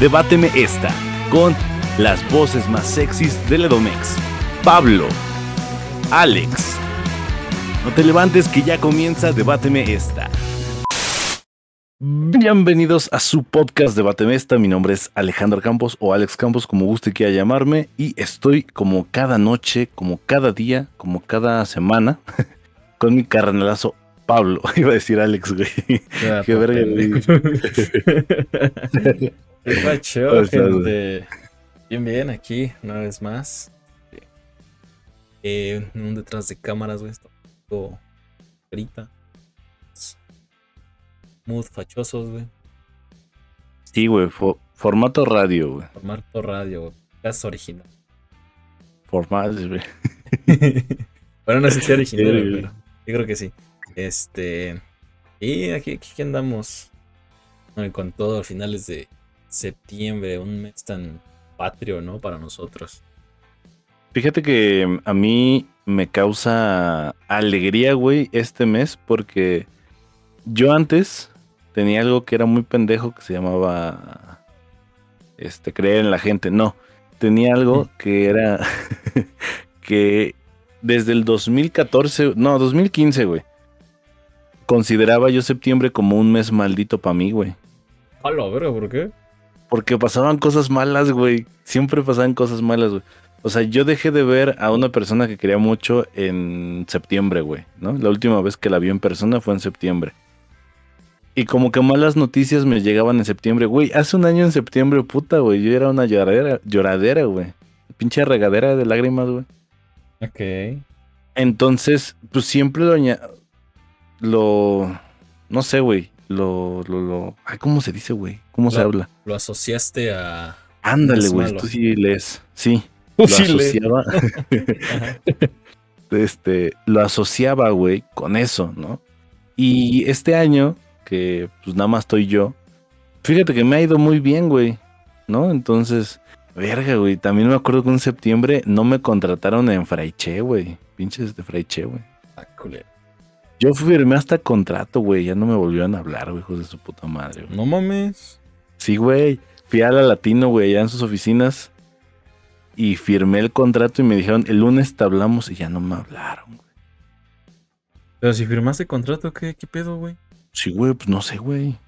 Debáteme esta, con las voces más sexys del Edomex. Pablo, Alex. No te levantes que ya comienza Debáteme esta. Bienvenidos a su podcast Debáteme esta. Mi nombre es Alejandro Campos o Alex Campos, como guste quiera llamarme. Y estoy como cada noche, como cada día, como cada semana, con mi carnalazo Pablo. Iba a decir Alex, güey. Qué verga. ¿Qué pacho, gente? Bien, bien, aquí, una vez más. Eh, un detrás de cámaras, güey. Está todo grita. Mood fachosos, güey. Sí, güey. formato radio, güey. Formato radio, güey. Caso original. Formato, güey. bueno, no sé si original, pero yo creo que sí. Este. Y aquí, aquí andamos. con todo a finales de septiembre, un mes tan patrio, ¿no? Para nosotros. Fíjate que a mí me causa alegría, güey, este mes, porque yo antes tenía algo que era muy pendejo que se llamaba este creer en la gente. No, tenía algo que era que desde el 2014, no, 2015, güey. Consideraba yo septiembre como un mes maldito para mí, güey. Hola, ver, ¿por qué? Porque pasaban cosas malas, güey. Siempre pasaban cosas malas, güey. O sea, yo dejé de ver a una persona que quería mucho en septiembre, güey, ¿no? La última vez que la vi en persona fue en septiembre. Y como que malas noticias me llegaban en septiembre, güey. Hace un año en septiembre, puta, güey. Yo era una lloradera, lloradera, güey. Pinche regadera de lágrimas, güey. Ok. Entonces, pues siempre lo, lo no sé, güey lo, lo, lo, ay, ¿cómo se dice, güey? ¿Cómo se habla? Lo asociaste a. Ándale, güey, tú sí lees. Sí. Lo asociaba. este, lo asociaba, güey, con eso, ¿no? Y este año, que pues nada más estoy yo, fíjate que me ha ido muy bien, güey, ¿no? Entonces, verga, güey, también me acuerdo que en septiembre no me contrataron en Fraiche, güey. Pinches de Fraiche, güey. Ah, yo firmé hasta contrato, güey. Ya no me volvieron a hablar, güey, hijos de su puta madre. No mames. Sí, güey. Fui a la Latino, güey, allá en sus oficinas. Y firmé el contrato y me dijeron, el lunes te hablamos y ya no me hablaron, güey. Pero si firmaste contrato, ¿qué, qué pedo, güey? Sí, güey, pues no sé, güey.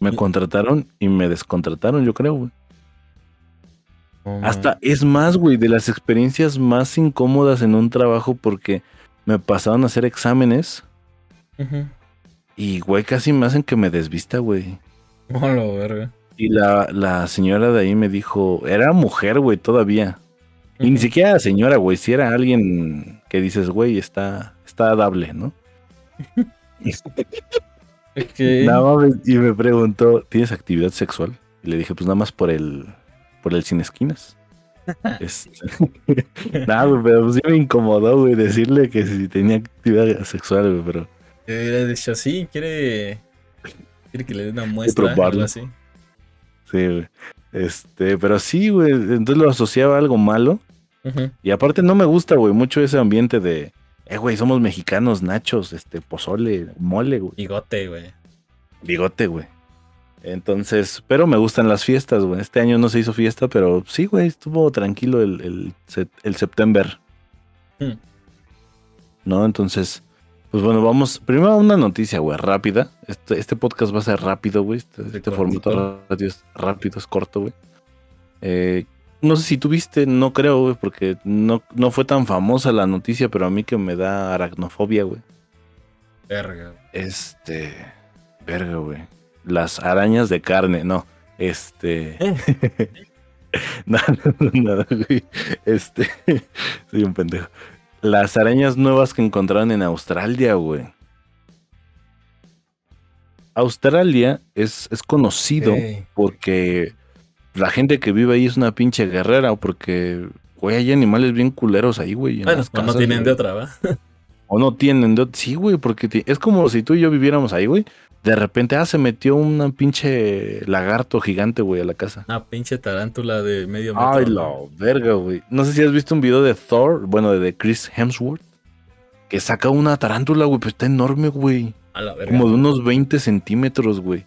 Me contrataron y me descontrataron, yo creo, güey. Hasta es más, güey, de las experiencias más incómodas en un trabajo porque me pasaron a hacer exámenes y, güey, casi me hacen que me desvista, güey. Hola, verga. Y la, la, señora de ahí me dijo, era mujer, güey, todavía. Y ni siquiera señora, güey, si era alguien que dices, güey, está, está dable, ¿no? y me preguntó, ¿tienes actividad sexual? Y le dije, pues nada más por el, por el sin esquinas. este, nada, güey, pero sí me incomodó, güey, decirle que si tenía actividad sexual, güey, pero hubiera dicho así, quiere, quiere que le dé una muestra o algo así. Sí, güey. Este, pero sí, güey, entonces lo asociaba a algo malo. Y aparte no me gusta, güey, mucho ese ambiente de, eh, güey, somos mexicanos, nachos, este, pozole, mole, güey. Bigote, güey. Bigote, güey. Entonces, pero me gustan las fiestas, güey. Este año no se hizo fiesta, pero sí, güey, estuvo tranquilo el, el, el septiembre. Hmm. ¿No? Entonces, pues bueno, vamos. Primero una noticia, güey, rápida. Este, este podcast va a ser rápido, güey. Este, este formato radio es rápido, es corto, güey. Eh, no sé si tuviste, no creo, güey, porque no, no fue tan famosa la noticia, pero a mí que me da aracnofobia, güey. Verga. Este. Verga, güey. Las arañas de carne, no. Este. ¿Eh? no, no, no, güey. Este. Soy un pendejo. Las arañas nuevas que encontraron en Australia, güey. Australia es, es conocido porque la gente que vive ahí es una pinche guerrera, o porque, güey, hay animales bien culeros ahí, güey. Bueno, o no tienen de otra, ¿va? O no tienen de. Sí, güey, porque es como si tú y yo viviéramos ahí, güey. De repente, ah, se metió una pinche lagarto gigante, güey, a la casa. Una pinche tarántula de medio metro. Ay, la verga, güey. No sé si has visto un video de Thor, bueno, de Chris Hemsworth, que saca una tarántula, güey, pero está enorme, güey. A la verga. Como de unos 20 centímetros, güey.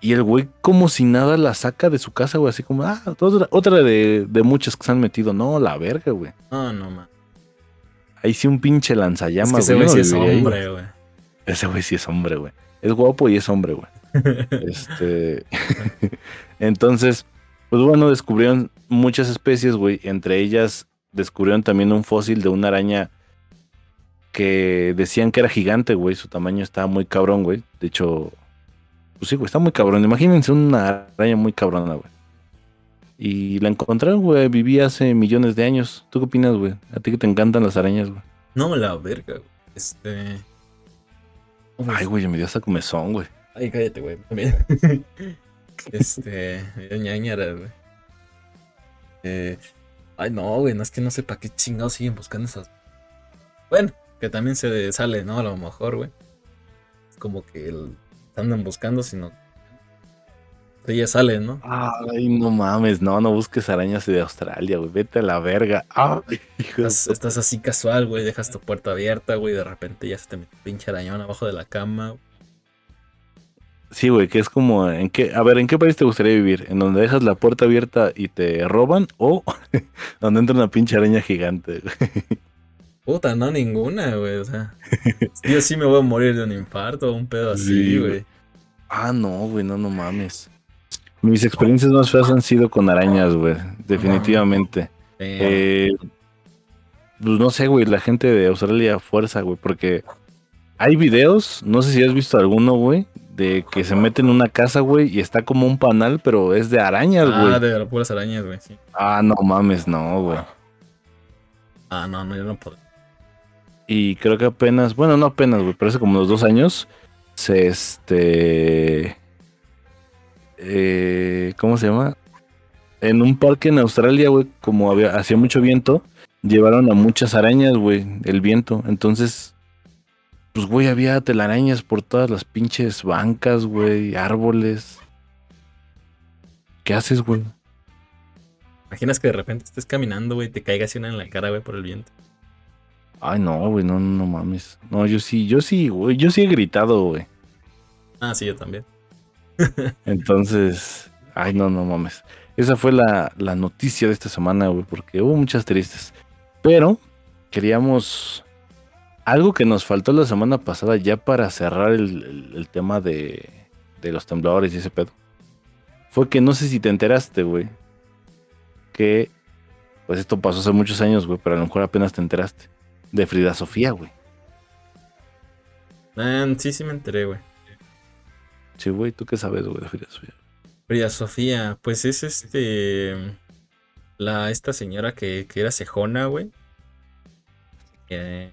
Y el güey, como si nada, la saca de su casa, güey. Así como, ah, otra, de, de, muchas que se han metido. No, la verga, güey. No, no, man. Ahí sí un pinche lanzallamas, es ese güey. sí es hombre, güey. Ese güey sí es hombre, güey. Es guapo y es hombre, güey. este. Entonces, pues bueno, descubrieron muchas especies, güey. Entre ellas descubrieron también un fósil de una araña que decían que era gigante, güey. Su tamaño estaba muy cabrón, güey. De hecho, pues sí, güey, está muy cabrón. Imagínense una araña muy cabrona, güey. Y la encontraron, güey. Vivía hace millones de años. ¿Tú qué opinas, güey? A ti que te encantan las arañas, güey. No, la verga, güey. Este. Ay, güey, me dio hasta comezón, güey. Ay, cállate, güey. También. este. Me dio ñañara, güey. Eh. Ay, no, güey. No es que no sé para qué chingados siguen buscando esas. Bueno, que también se sale, ¿no? A lo mejor, güey. Es como que el andan buscando, sino. Ella sale, ¿no? Ay, no mames, no, no busques arañas de Australia, güey. Vete a la verga. estás, así casual, güey. Dejas tu puerta abierta, güey. De repente ya se te mete pinche arañón abajo de la cama. Sí, güey, que es como, ¿en qué, a ver, ¿en qué país te gustaría vivir? ¿En donde dejas la puerta abierta y te roban o donde entra una pinche araña gigante? Puta, no ninguna, güey. O sea, yo sí me voy a morir de un infarto o un pedo así, güey. ah, no, güey, no, no mames. Mis experiencias más feas han sido con arañas, güey. Definitivamente. Eh, pues no sé, güey, la gente de Australia fuerza, güey, porque hay videos, no sé si has visto alguno, güey, de que se mete en una casa, güey, y está como un panal, pero es de arañas, güey. Ah, de puras arañas, güey, sí. Ah, no mames, no, güey. Ah, no, no, yo no puedo. Y creo que apenas, bueno, no apenas, güey, pero hace como unos dos años, se este. Eh, ¿Cómo se llama? En un parque en Australia, güey, como había, hacía mucho viento, llevaron a muchas arañas, güey, el viento. Entonces, pues, güey, había telarañas por todas las pinches bancas, güey, árboles. ¿Qué haces, güey? Imaginas que de repente estés caminando, güey, te caiga así una en la cara, güey, por el viento. Ay, no, güey, no, no mames. No, yo sí, yo sí, güey, yo sí he gritado, güey. Ah, sí, yo también. Entonces, ay, no, no mames. Esa fue la, noticia de esta semana, güey, porque hubo muchas tristes. Pero queríamos algo que nos faltó la semana pasada ya para cerrar el, tema de, de, los temblores y ese pedo. Fue que no sé si te enteraste, güey. Que, pues esto pasó hace muchos años, güey, pero a lo mejor apenas te enteraste de Frida Sofía, güey. sí, sí me enteré, güey. Sí, güey, ¿tú qué sabes, güey, de Frida Sofía? Frida Sofía, pues es este. La, esta señora que, que era cejona, güey. Que,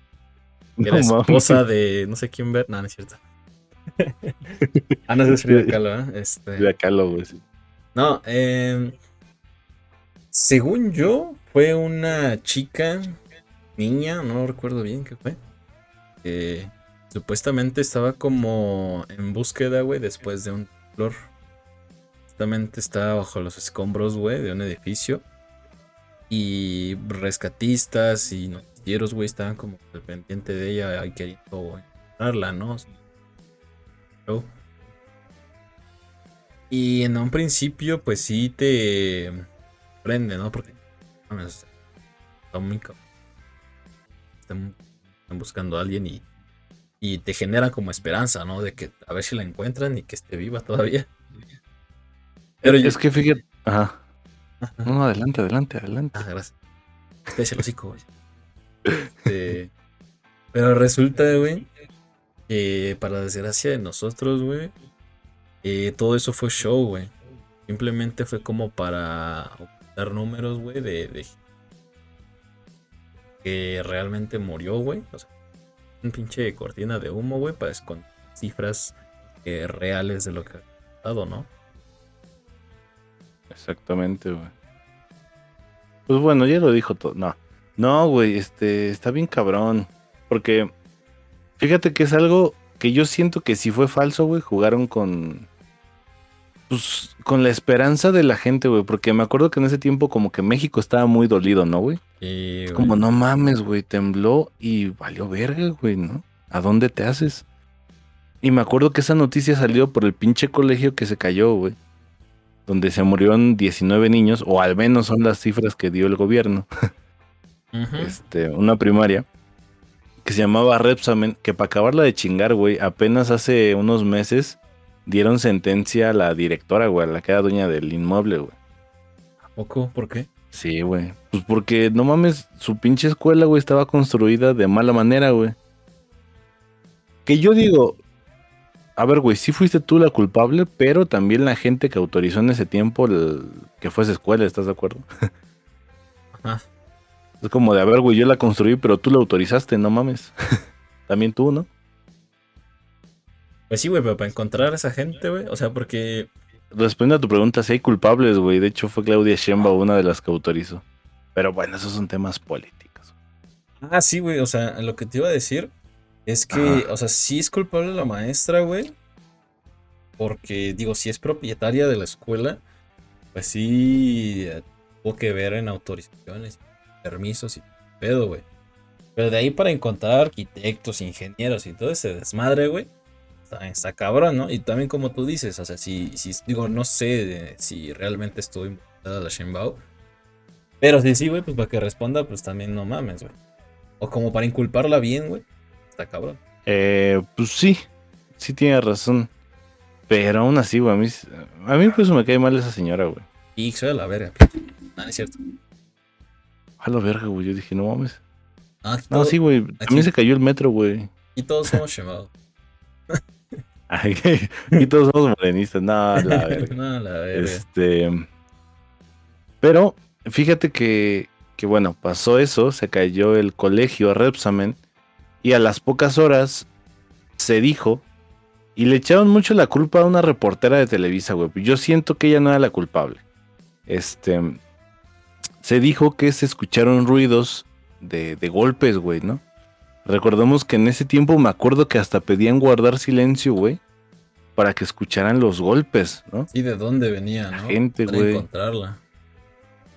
era esposa de no sé quién ver. No, no es cierto. ah, no es Frida Kahlo, ¿eh? Este... Frida Kahlo, güey, sí. No, eh, según yo, fue una chica niña, no recuerdo bien qué fue. Que supuestamente estaba como en búsqueda, güey, después de un flor. Supuestamente estaba bajo los escombros, güey, de un edificio. Y rescatistas y noticieros, güey, estaban como al pendiente de ella y queriendo encontrarla, ¿no? Y en un principio, pues sí te prende, ¿no? Porque está muy están, buscando a alguien y, y te genera como esperanza, ¿no? De que a ver si la encuentran y que esté viva todavía. Pero es que fíjate. Ajá. No, adelante, adelante, adelante. Ah, gracias. Este el hocico, güey. Este, pero resulta, güey, que para desgracia de nosotros, güey, eh, todo eso fue show, güey. Simplemente fue como para dar números, güey, de, de que realmente murió, güey. O sea, un pinche cortina de humo, güey, para con cifras eh, reales de lo que ha pasado, ¿no? Exactamente, güey. Pues bueno, ya lo dijo todo. No, no, güey, este, está bien cabrón. Porque, fíjate que es algo que yo siento que si fue falso, güey, jugaron con, pues, con la esperanza de la gente, güey, porque me acuerdo que en ese tiempo como que México estaba muy dolido, ¿no, güey? es como, no mames, güey, tembló y valió verga, güey, ¿no? ¿A dónde te haces? Y me acuerdo que esa noticia salió por el pinche colegio que se cayó, güey. Donde se murieron 19 niños, o al menos son las cifras que dio el gobierno. Este, una primaria que se llamaba Repsamen, que para acabarla de chingar, güey, apenas hace unos meses dieron sentencia a la directora, güey, a la que era dueña del inmueble, güey. ¿A poco? ¿Por qué? Sí, güey. Pues porque, no mames, su pinche escuela, güey, estaba construida de mala manera, güey. Que yo digo, a ver, güey, sí fuiste tú la culpable, pero también la gente que autorizó en ese tiempo que fuese escuela, ¿estás de acuerdo? Ajá. Es como de, a ver, güey, yo la construí, pero tú la autorizaste, no mames. también tú, ¿no? Pues sí, güey, pero para encontrar a esa gente, güey, o sea, porque respondiendo a tu pregunta, si hay culpables, güey. De hecho, fue Claudia Sheinbaum una de las que autorizó. Pero bueno, esos son temas políticos. Ah, sí, güey. O sea, lo que te iba a decir es que, o sea, sí es culpable la maestra, güey. Porque, digo, si es propietaria de la escuela, pues sí eh, tuvo que ver en autorizaciones, permisos y pedo, güey. Pero de ahí para encontrar arquitectos, ingenieros y todo ese desmadre, güey está, cabrón, ¿no? Y también como tú dices, o sea, si, si digo, no sé si realmente estoy involucrada la Shenbao. Pero si sí, güey, pues para que responda, pues también no mames, güey. O como para inculparla bien, güey. Está cabrón. Eh, pues sí, sí tiene razón. Pero aún así, güey, a mí, a mí pues me cae mal esa señora, güey. Y soy a la verga. Nada, es cierto. A la verga, güey. Yo dije, no mames. Ah, no, sí, güey. A mí se cayó el metro, güey. Y todos somos Shenbao. y todos somos morenistas. No, la verga. No, la verga. Este. Pero fíjate que, que, bueno, pasó eso, se cayó el colegio a Repsamen y a las pocas horas se dijo y le echaron mucho la culpa a una reportera de Televisa, güey. Yo siento que ella no era la culpable. Este. Se dijo que se escucharon ruidos de, de golpes, güey, ¿no? Recordemos que en ese tiempo me acuerdo que hasta pedían guardar silencio, güey, para que escucharan los golpes, ¿no? Sí, de dónde venía, ¿no? gente, para güey. encontrarla.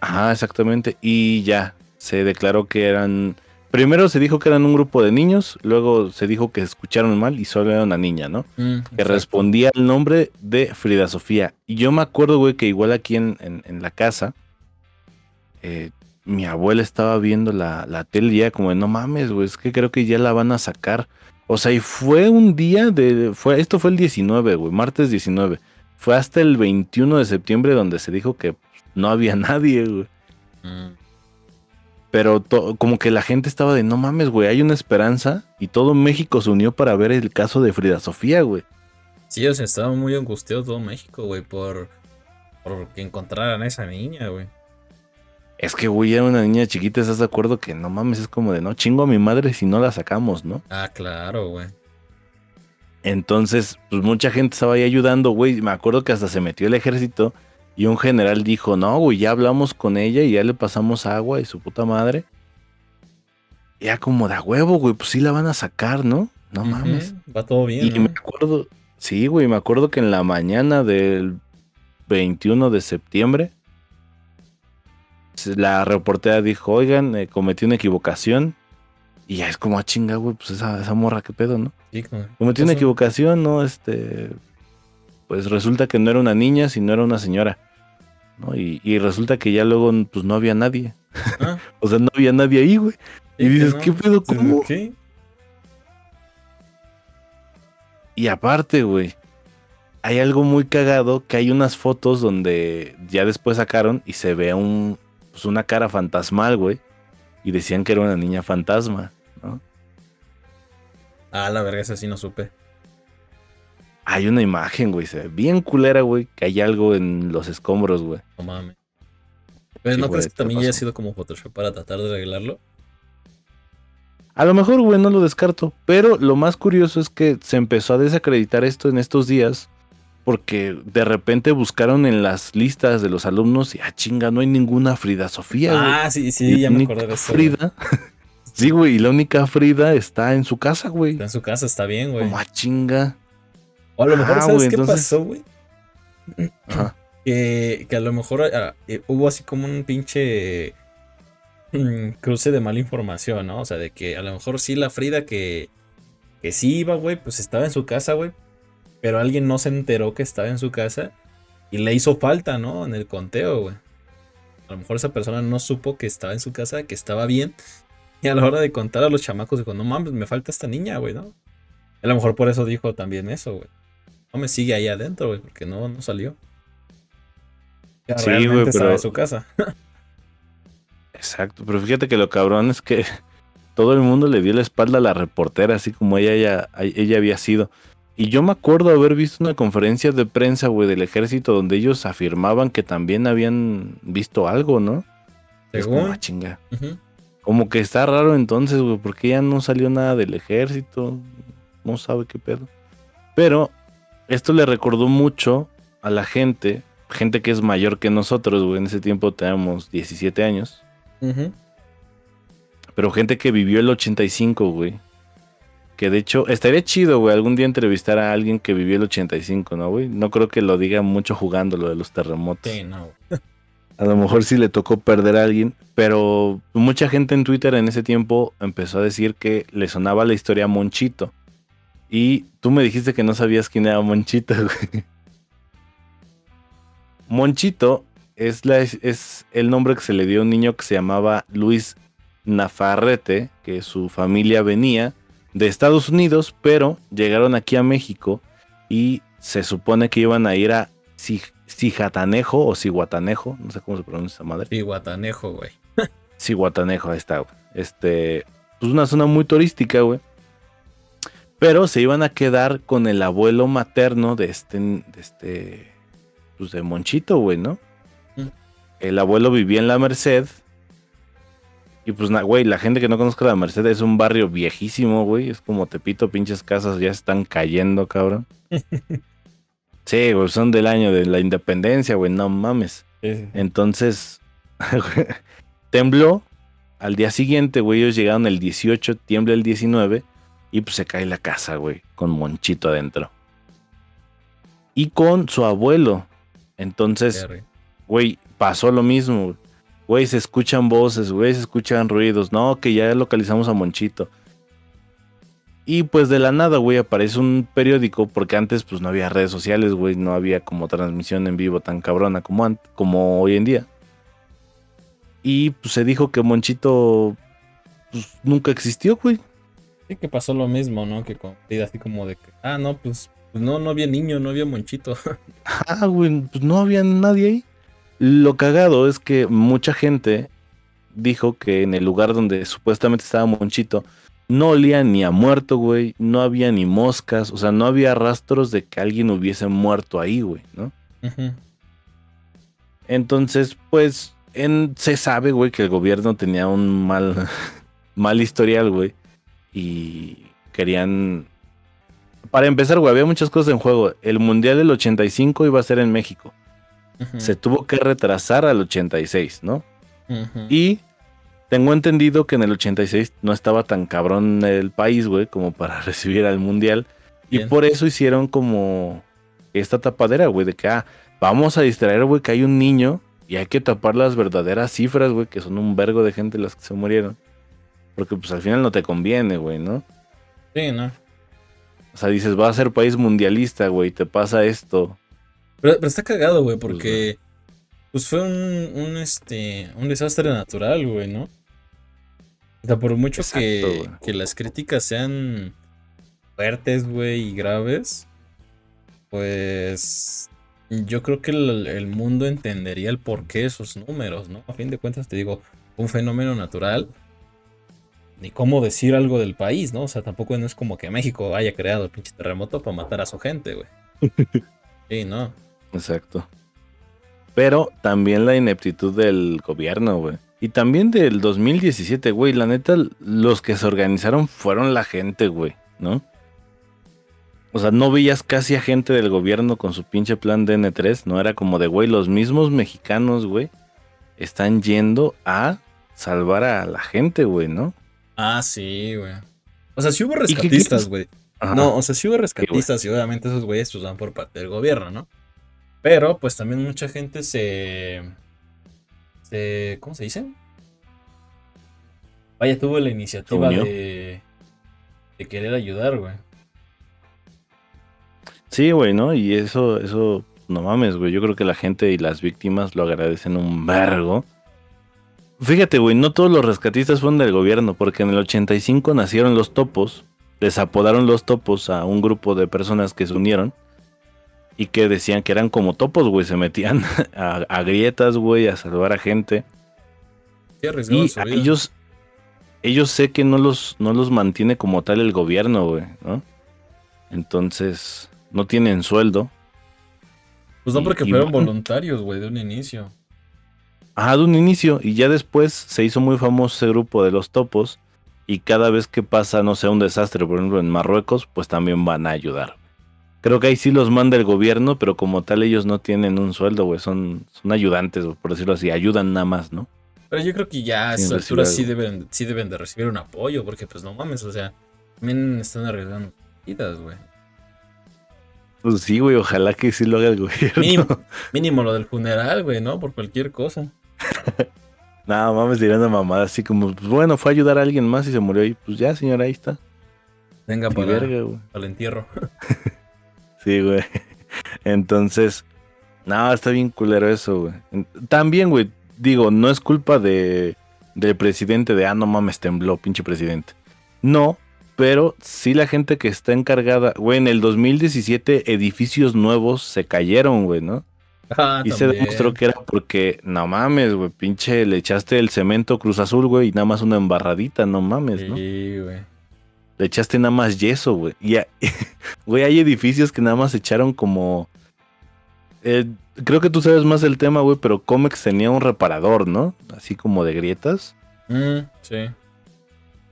Ajá, exactamente. Y ya, se declaró que eran. Primero se dijo que eran un grupo de niños, luego se dijo que escucharon mal y solo era una niña, ¿no? Mm, que respondía al nombre de Frida Sofía. Y yo me acuerdo, güey, que igual aquí en, en la casa, eh, mi abuela estaba viendo la, la tele y ya como de, no mames, güey, es que creo que ya la van a sacar. O sea, y fue un día de, fue, esto fue el 19, güey, martes 19. Fue hasta el 21 de septiembre donde se dijo que no había nadie, güey. Mm. Pero como que la gente estaba de, no mames, güey, hay una esperanza. Y todo México se unió para ver el caso de Frida Sofía, güey. Sí, o sea, estaba muy angustiado todo México, güey, por, por que encontraran a esa niña, güey. Es que, güey, era una niña chiquita, ¿estás de acuerdo? Que no mames, es como de, no, chingo a mi madre si no la sacamos, ¿no? Ah, claro, güey. Entonces, pues mucha gente estaba ahí ayudando, güey. Me acuerdo que hasta se metió el ejército y un general dijo, no, güey, ya hablamos con ella y ya le pasamos agua y su puta madre. Ya como de huevo, güey, pues sí la van a sacar, ¿no? No mames. Va todo bien. Y me acuerdo, sí, güey, me acuerdo que en la mañana del 21 de septiembre la reportera dijo, oigan, eh, cometí una equivocación. Y ya es como, a ah, chinga, güey, pues esa, esa morra, qué pedo, ¿no? Sí, Cometí una equivocación, ¿no? Este, pues resulta que no era una niña, sino era una señora. ¿no? Y, resulta que ya luego, pues no había nadie. Ah. o sea, no había nadie ahí, güey. Y dices, ¿qué pedo? ¿Cómo? ¿Qué? Y aparte, güey, hay algo muy cagado que hay unas fotos donde ya después sacaron y se ve un, pues una cara fantasmal, güey. Y decían que era una niña fantasma, ¿no? Ah, la verga, esa sí no supe. Hay una imagen, güey, se ve bien culera, güey, que hay algo en los escombros, güey. No mames. Pero no crees que también haya sido como Photoshop para tratar de arreglarlo. A lo mejor, güey, no lo descarto. Pero lo más curioso es que se empezó a desacreditar esto en estos días porque de repente buscaron en las listas de los alumnos y ah, chinga, no hay ninguna Frida Sofía. Ah, sí, sí, ya me acordé de eso. Frida. sí, güey, y la única Frida está en su casa, güey. Está en su casa, está bien, güey. Como a ah, chinga. O a lo mejor, ¿sabes qué pasó, güey? Que, que, a lo mejor ah, eh, hubo así como un pinche mm, cruce de mala información, ¿no? O sea, de que a lo mejor sí la Frida que que sí iba, güey, pues estaba en su casa, güey. Pero alguien no se enteró que estaba en su casa y le hizo falta, ¿no? En el conteo, güey. A lo mejor esa persona no supo que estaba en su casa, que estaba bien. Y a la hora de contar a los chamacos dijo, no mames, me falta esta niña, güey, ¿no? A lo mejor por eso dijo también eso, güey. No me sigue ahí adentro, güey, porque no, no salió. sí, güey, pero... en su casa. Exacto, pero fíjate que lo cabrón es que todo el mundo le dio la espalda a la reportera, así como ella, ella, ella había sido. Y yo me acuerdo haber visto una conferencia de prensa, güey, del ejército donde ellos afirmaban que también habían visto algo, ¿no? Es como, ah, chinga. Como que está raro entonces, güey, porque ya no salió nada del ejército. No sabe qué pedo. Pero esto le recordó mucho a la gente, gente que es mayor que nosotros, güey. En ese tiempo teníamos 17 años. Pero gente que vivió el 85, güey. Que de hecho, estaría chido, güey, algún día entrevistar a alguien que vivió el 85, ¿no, güey? No creo que lo diga mucho jugando lo de los terremotos. Sí, no. A lo mejor sí le tocó perder a alguien, pero mucha gente en Twitter en ese tiempo empezó a decir que le sonaba la historia a Monchito. Y tú me dijiste que no sabías quién era Monchito, güey. Monchito es, la, es el nombre que se le dio a un niño que se llamaba Luis Nafarrete, que su familia venía de Estados Unidos, pero llegaron aquí a México y se supone que iban a ir a Cijatanejo o Cihuatanejo, no sé cómo se pronuncia esa madre. Cihuatanejo, güey. Cihuatanejo, ahí está, güey. Este, pues una zona muy turística, güey. Pero se iban a quedar con el abuelo materno de este, de este, pues de Monchito, güey, ¿no? Mm. El abuelo vivía en la Merced y pues, güey, la gente que no conozca la Merced es un barrio viejísimo, güey. Es como Tepito, pinches casas ya están cayendo, cabrón. sí, güey, son del año de la independencia, güey, no mames. Entonces, tembló. Al día siguiente, güey, ellos llegaron el 18, tiembla el 19 y pues se cae la casa, güey, con Monchito adentro. Y con su abuelo. Entonces, güey, pasó lo mismo. Güey, se escuchan voces, güey, se escuchan ruidos. No, que ya localizamos a Monchito. Y pues de la nada, güey, aparece un periódico, porque antes pues no había redes sociales, güey, no había como transmisión en vivo tan cabrona como, como hoy en día. Y pues se dijo que Monchito pues, nunca existió, güey. Sí, que pasó lo mismo, ¿no? Que con así como de que, ah, no, pues, pues no, no había niño, no había Monchito. ah, güey, pues no había nadie ahí. Lo cagado es que mucha gente dijo que en el lugar donde supuestamente estaba Monchito no olía ni a muerto, güey, no había ni moscas, o sea, no había rastros de que alguien hubiese muerto ahí, güey, ¿no? Entonces, pues, en, se sabe, güey, que el gobierno tenía un mal, mal historial, güey, y querían... Para empezar, güey, había muchas cosas en juego. El Mundial del 85 iba a ser en México se tuvo que retrasar al 86, ¿no? Y tengo entendido que en el 86 no estaba tan cabrón el país, güey, como para recibir al mundial. Y por eso hicieron como esta tapadera, güey, de que, ah, vamos a distraer, güey, que hay un niño y hay que tapar las verdaderas cifras, güey, que son un vergo de gente las que se murieron. Porque pues al final no te conviene, güey, ¿no? Sí, ¿no? O sea, dices, va a ser país mundialista, güey, te pasa esto. Pero, está cagado, güey, pues, porque pues, fue un, un, este, un desastre natural, güey, ¿no? O sea, por mucho que, que, las críticas sean fuertes, güey, y graves, pues yo creo que el, mundo entendería el porqué de esos números, ¿no? A fin de cuentas, te digo, un fenómeno natural, ni cómo decir algo del país, ¿no? O sea, tampoco no es como que México haya creado el pinche terremoto para matar a su gente, güey. Sí, no. Exacto. Pero también la ineptitud del gobierno, güey. Y también del 2017, güey. La neta, los que se organizaron fueron la gente, güey, ¿no? O sea, no veías casi a gente del gobierno con su pinche plan de N3. No era como de, güey, los mismos mexicanos, güey, están yendo a salvar a la gente, güey, ¿no? Ah, sí, güey. O sea, sí hubo rescatistas, güey. No, o sea, sí hubo rescatistas y obviamente esos güeyes pues van por parte del gobierno, ¿no? Pero pues también mucha gente se... se ¿Cómo se dice? Vaya, tuvo la iniciativa de, de querer ayudar, güey. Sí, güey, ¿no? Y eso, eso, no mames, güey. Yo creo que la gente y las víctimas lo agradecen un vergo. Fíjate, güey, no todos los rescatistas fueron del gobierno, porque en el 85 nacieron los topos, les apodaron los topos a un grupo de personas que se unieron y que decían que eran como topos, güey, se metían a, grietas, güey, a salvar a gente. y ellos, ellos sé que no los, no los mantiene como tal el gobierno, güey, ¿no? Entonces, no tienen sueldo. Pues no, porque fueron voluntarios, güey, de un inicio. Ajá, de un inicio. Y ya después se hizo muy famoso ese grupo de los topos. Y cada vez que pasa, no sé, un desastre, por ejemplo, en Marruecos, pues también van a ayudar. Creo que ahí sí los manda el gobierno, pero como tal ellos no tienen un sueldo, güey. Son, son ayudantes, por decirlo así. Ayudan nada más, ¿no? Pero yo creo que ya a estas alturas sí deben, sí deben de recibir un apoyo, porque pues no mames, o sea, también están arriesgando vidas, güey. Pues sí, güey, ojalá que sí lo haga el gobierno. Mínimo, lo del funeral, güey, ¿no? Por cualquier cosa. Nada, mames, dirán mamada, así como, pues bueno, fue a ayudar a alguien más y se murió y pues ya, señora, ahí está. Venga, para, verga, el entierro. sí, güey. Entonces, nada, está bien culero eso, güey. También, güey, digo, no es culpa de del presidente de, ah, no mames, tembló, pinche presidente. No, pero sí la gente que está encargada, güey, en el 2017 edificios nuevos se cayeron, güey, ¿no? Ah, y se demostró que era porque, no mames, güey, pinche, le echaste el cemento Cruz Azul, güey, y nada más una embarradita, no mames, ¿no? Sí, güey. Le echaste nada más yeso, güey. Y, güey, hay edificios que nada más echaron como... Eh, creo que tú sabes más del tema, güey, pero Comex tenía un reparador, ¿no? Así como de grietas. Mm, sí.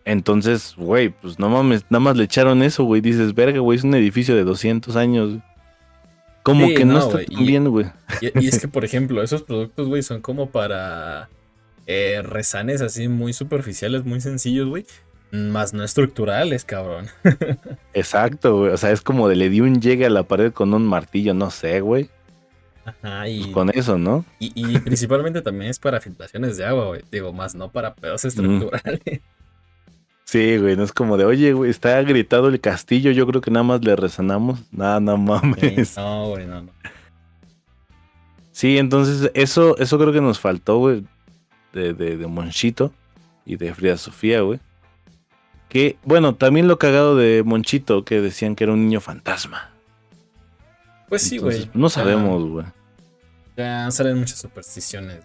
Entonces, güey, pues no mames, nada más le echaron eso, güey. Dices, verga, güey, es un edificio de 200 años. Como que no, está tan bien, güey. Y, es que, por ejemplo, esos productos, güey, son como para eh, resanes así muy superficiales, muy sencillos, güey. Más no estructurales, cabrón. Exacto, güey. O sea, es como de le di un llegue a la pared con un martillo, no sé, güey. Ajá, y. Pues con eso, ¿no? Y, principalmente también es para filtraciones de agua, güey. Digo, más no para pedos estructurales. Sí, güey, no es como de, oye, güey, está gritado el castillo, yo creo que nada más le resonamos. Nada, no mames. no, güey, no, no. Sí, entonces eso, eso creo que nos faltó, güey, de, de, Monchito y de Frida Sofía, güey. Que, bueno, también lo cagado de Monchito, que decían que era un niño fantasma. Pues sí, güey. No sabemos, güey. Ya salen muchas supersticiones.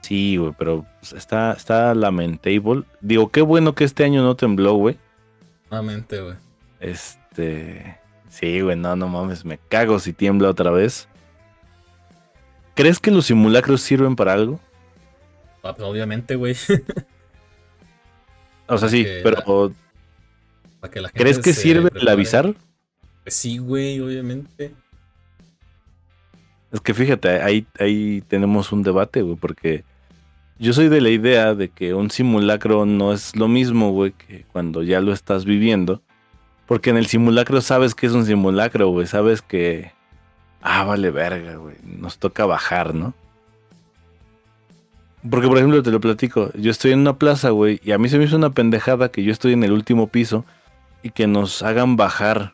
Sí, güey, pero pues, está, está lamentable. Digo, qué bueno que este año no tembló, güey. Nuevamente, güey. Este. Sí, güey, no, no mames, me cago si tiembla otra vez. ¿Crees que los simulacros sirven para algo? Ah, pues obviamente, güey. o sea, sí, pero. ¿Crees que sirve el avisar? Pues sí, güey, obviamente. Es que fíjate, ahí, ahí tenemos un debate, güey, porque yo soy de la idea de que un simulacro no es lo mismo, güey, que cuando ya lo estás viviendo. Porque en el simulacro sabes que es un simulacro, güey. Sabes que. Ah, vale, verga, güey. Nos toca bajar, ¿no? Porque, por ejemplo, te lo platico. Yo estoy en una plaza, güey. Y a mí se me hizo una pendejada que yo estoy en el último piso. Y que nos hagan bajar.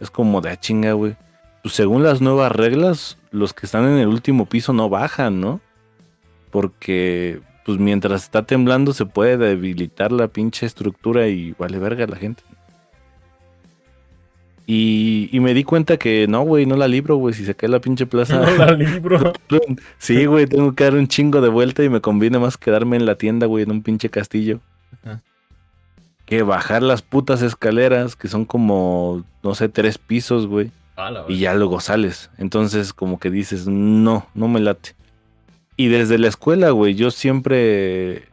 Es como de a ah, chinga, güey. Pues según las nuevas reglas, los que están en el último piso no bajan, ¿no? porque pues mientras está temblando se puede debilitar la pinche estructura y vale verga la gente. Y, me di cuenta que no, güey, no la libro, güey. Si se cae la pinche plaza. No la libro. sí, güey, tengo que dar un chingo de vuelta y me conviene más quedarme en la tienda, güey, en un pinche castillo. Que bajar las putas escaleras, que son como, no sé, tres pisos, güey. y ya luego sales. Entonces, como que dices, no, no me late. Y desde la escuela, güey, yo siempre...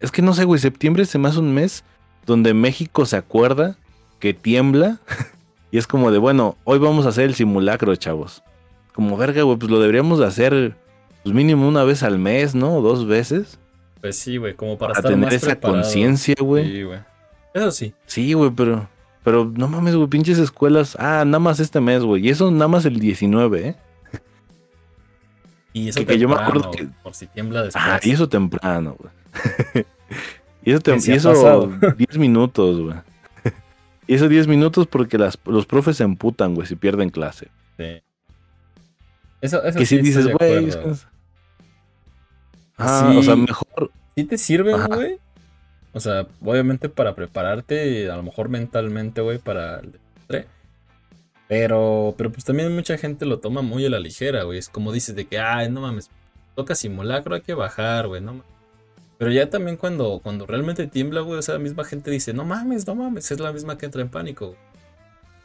Es que no sé, güey, septiembre se me hace un mes donde México se acuerda que tiembla. y es como de, bueno, hoy vamos a hacer el simulacro, chavos. Como verga, güey, pues lo deberíamos de hacer pues mínimo una vez al mes, ¿no? O dos veces. Pues sí, güey, como para, para tener esa conciencia, güey. Sí, güey. Eso sí. Sí, güey, pero... Pero no mames, güey, pinches escuelas. Ah, nada más este mes, güey. Y eso nada más el 19, ¿eh? Y eso que, yo me acuerdo que. Por si tiembla después. Ah, y eso temprano, güey. Y eso, te, y eso 10 minutos, güey. Y eso 10 minutos porque las, los profes se emputan, güey, si pierden clase. Sí. Eso, eso que si dices, güey. Ah, o sea, mejor. Sí te sirve, güey. O sea, obviamente para prepararte, a lo mejor mentalmente, güey, para el pero, pero pues también mucha gente lo toma muy a la ligera, güey. Es como dices de que, ay, no mames, toca simulacro, hay que bajar, güey, no Pero ya también cuando, cuando realmente tiembla, güey, o sea, la misma gente dice, no mames, no mames, es la misma que entra en pánico.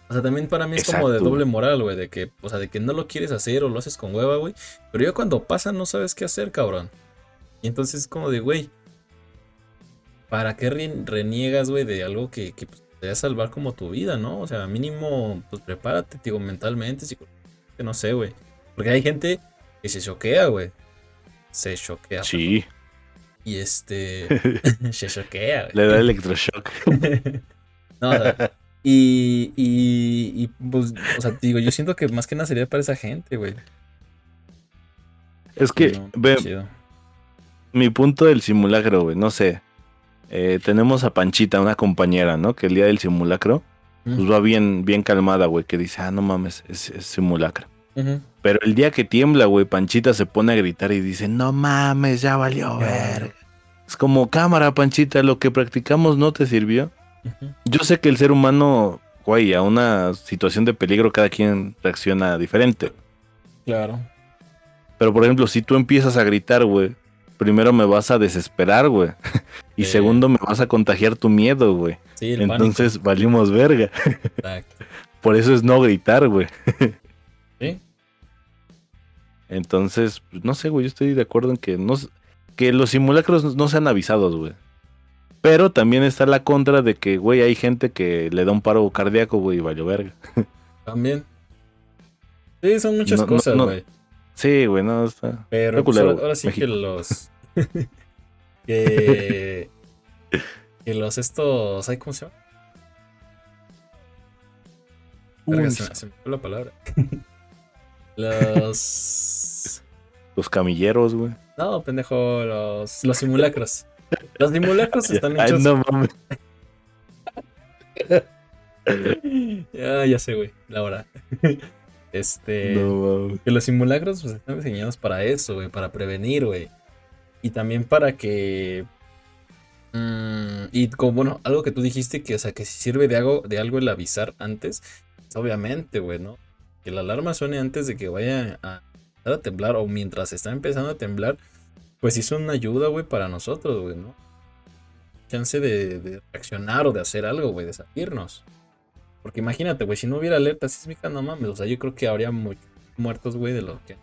O sea, también para mí es como de doble moral, güey, de que, o sea, de que no lo quieres hacer o lo haces con hueva, güey. Pero ya cuando pasa no sabes qué hacer, cabrón. Y entonces es como de, güey, ¿para qué reniegas, güey, de algo que, que pues, te va a salvar como tu vida, ¿no? O sea, mínimo, pues prepárate, digo, mentalmente, psicológicamente, no sé, güey. Porque hay gente que se choquea, güey. Se choquea. Sí. Y este. se choquea, güey. Le da electroshock. no, o sea, y, y, y, pues, o sea, digo, yo siento que más que nada sería para esa gente, güey. Es que, ve, mi punto del simulacro, güey, no sé. Eh, tenemos a Panchita, una compañera, ¿no? Que el día del simulacro, pues va bien, bien calmada, güey, que dice, ah, no mames, es, simulacro. Pero el día que tiembla, güey, Panchita se pone a gritar y dice, no mames, ya valió ver. Es como, cámara, Panchita, lo que practicamos no te sirvió. Yo sé que el ser humano, güey, a una situación de peligro cada quien reacciona diferente. Claro. Pero por ejemplo, si tú empiezas a gritar, güey, primero me vas a desesperar, güey. Y segundo me vas a contagiar tu miedo, güey. Sí, Entonces valimos verga. Exacto. Por eso es no gritar, güey. Entonces, pues, no sé, güey, yo estoy de acuerdo en que, no, que los simulacros no sean avisados, güey. Pero también está la contra de que, güey, hay gente que le da un paro cardíaco, güey, y valió verga. También. Sí, son muchas cosas, güey. Sí, güey, no está. Pero pues, ahora, sí que los. que. que los estos. ¿Cómo se llama? se, me fue la palabra. los. Los camilleros, güey. No, pendejo, los, los simulacros. Los simulacros están hechos. Ay, no mames. ya, ya sé, güey, la hora. Este. que los simulacros pues, están diseñados para eso, güey. Para prevenir, güey. Y también para que. Mm, y como, bueno, algo que tú dijiste que, o sea, que si sirve de algo, de algo el avisar antes. Pues, obviamente, güey, ¿no? Que la alarma suene antes de que vaya a, a temblar o mientras está empezando a temblar. Pues hizo una ayuda, güey, para nosotros, güey, ¿no? Chance de, de reaccionar o de hacer algo, güey, de salirnos. Porque imagínate, güey, si no hubiera alerta sísmica, no mames. O sea, yo creo que habría muchos muertos, güey, de lo que.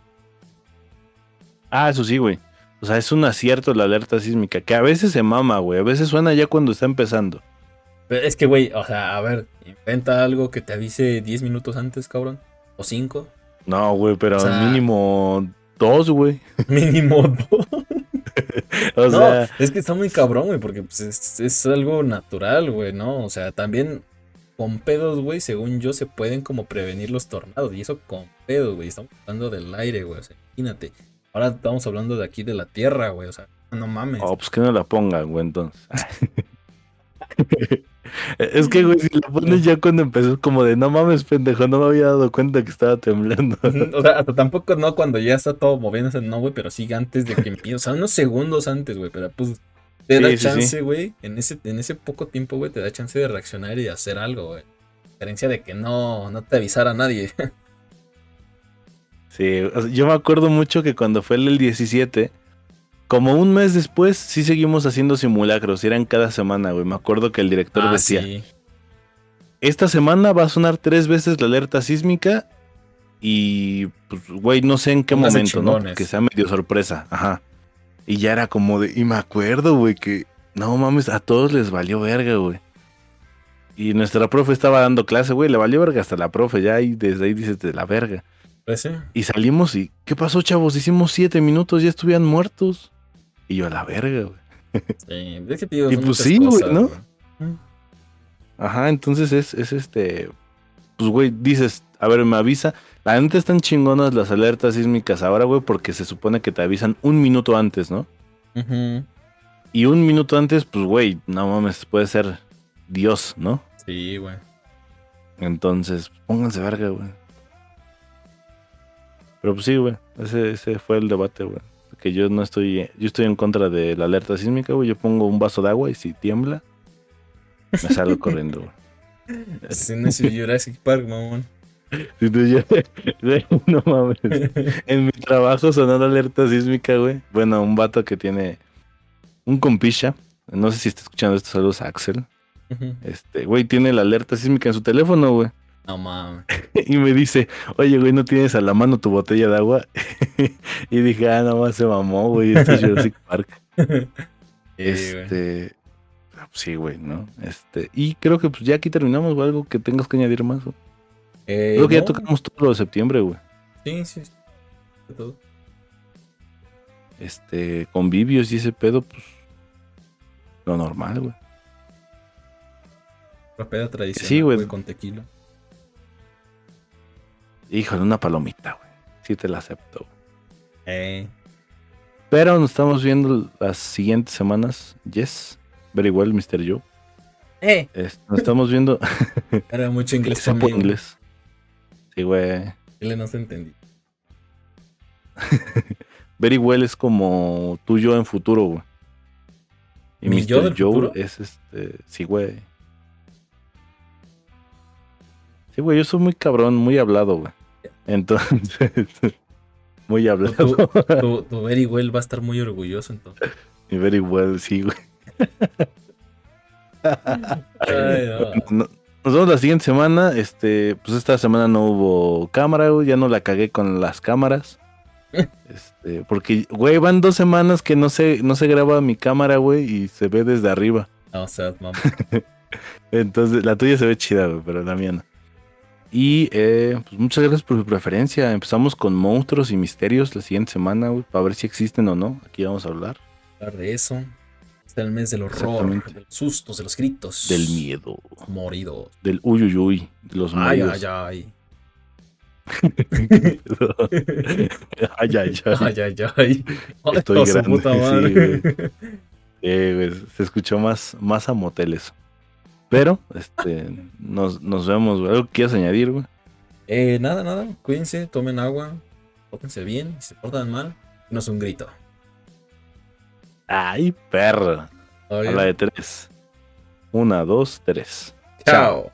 Ah, eso sí, güey. O sea, es un acierto la alerta sísmica, que a veces se mama, güey. A veces suena ya cuando está empezando. Pero es que, güey, o sea, a ver, inventa algo que te avise 10 minutos antes, cabrón. O 5. No, güey, pero mínimo 2, güey. Mínimo 2. o no, sea... es que está muy cabrón, güey, porque pues, es, es algo natural, güey, ¿no? O sea, también con pedos, güey, según yo, se pueden como prevenir los tornados. Y eso con pedos, güey. Estamos hablando del aire, güey. O sea, imagínate. Ahora estamos hablando de aquí de la tierra, güey. O sea, no mames. Oh, pues que no la pongan, güey, entonces. es que, güey, si la pones ya cuando empezó, como de no mames, pendejo, no me había dado cuenta que estaba temblando. o sea, hasta tampoco no cuando ya está todo moviéndose, no, güey, pero sí antes de que empiece. O sea, unos segundos antes, güey, pero pues te da chance, güey, en ese, en ese poco tiempo, güey, te da chance de reaccionar y de hacer algo, güey. A diferencia de que no, no te avisara a nadie. sí, yo me acuerdo mucho que cuando fue el 17, como un mes después, sí seguimos haciendo simulacros, y eran cada semana, güey. Me acuerdo que el director ah, decía, esta semana va a sonar tres veces la alerta sísmica y, pues, güey, no sé en qué momento, ¿no? Que sea medio sorpresa, ajá. Y ya era como de. Y me acuerdo, güey, que. No mames, a todos les valió verga, güey. Y nuestra profe estaba dando clase, güey, le valió verga hasta la profe, ya y desde ahí dices de la verga. Pues sí. Y salimos y, ¿qué pasó, chavos? Hicimos siete minutos, ya estuvieran muertos. Y yo a la verga, güey. Sí, es que pido Y pues sí, güey, ¿no? Ajá, entonces es, es este. Pues, güey, dices, a ver, me avisa. La neta están chingonas las alertas sísmicas ahora, güey, porque se supone que te avisan un minuto antes, ¿no? Y un minuto antes, pues, güey, no mames, puede ser Dios, ¿no? Sí, güey. Entonces, pónganse verga, güey. Pero pues sí, güey. Ese, ese fue el debate, güey. Que yo no estoy. Yo estoy en contra de la alerta sísmica, güey. Yo pongo un vaso de agua y si tiembla, me salgo corriendo, güey. Si no es Jurassic Park, mamón. Si tú ya, no mames. En mi trabajo sonó la alerta sísmica, güey. Bueno, un vato que tiene un compicha. No sé si está escuchando estos saludos a Axel. Este, güey, tiene la alerta sísmica en su teléfono, güey. No mames. y me dice, oye, güey, ¿no tienes a la mano tu botella de agua? y dije, ah, nada más se mamó, güey, este es Jurassic Park. este. Sí, güey, ¿no? Este. Y creo que pues ya aquí terminamos, o algo que tengas que añadir más, güey. Eh, creo que ya tocamos todo lo de septiembre, güey. Sí, sí, sí. todo. Este, convivios y ese pedo, pues. Lo normal, güey. La peda tradicional, sí, güey. Con tequila. Híjole, una palomita, güey. Sí te la acepto. Eh. Pero nos estamos viendo las siguientes semanas. Yes. Very well, Mr. Joe. Eh. nos estamos viendo. Era mucho inglés. inglés. Sí, güey. Él no se entendí. Very well es como tú yo en futuro, güey. Y ¿Mi Mr. Yo Joe futuro? es este. Sí, güey. Sí, güey, yo soy muy cabrón, muy hablado, güey. Entonces, muy hablado. Tu, Very Well va a estar muy orgulloso entonces. Mi Very Well, sí, güey. nos vemos la siguiente semana. Este, pues esta semana no hubo cámara, güey. Ya no la cagué con las cámaras. Este, porque, güey, van dos semanas que no se, no se graba mi cámara, güey, y se ve desde arriba. No, sea, mamá. Entonces, la tuya se ve chida, güey, pero la mía no. Y eh, pues muchas gracias por su preferencia. Empezamos con monstruos y misterios la siguiente semana, güey, para ver si existen o no. Aquí vamos a hablar. Hablar de eso. Está el mes del horror, de los sustos, de los gritos. Del miedo. Moridos. Del uyuyuy, de los ay, ay, ay. ay, ay, ay. Ay, ay, ay. Estoy grande. Puta madre. Sí, se escuchó más, más a moteles. Pero, este, nos, nos vemos, güey. ¿Algo quieres añadir, güey? Eh, nada, nada. Cuídense, tomen agua, tóquense bien. Si se portan mal, no es un grito. Ay, perro. A la de tres. Una, dos, tres. Chao.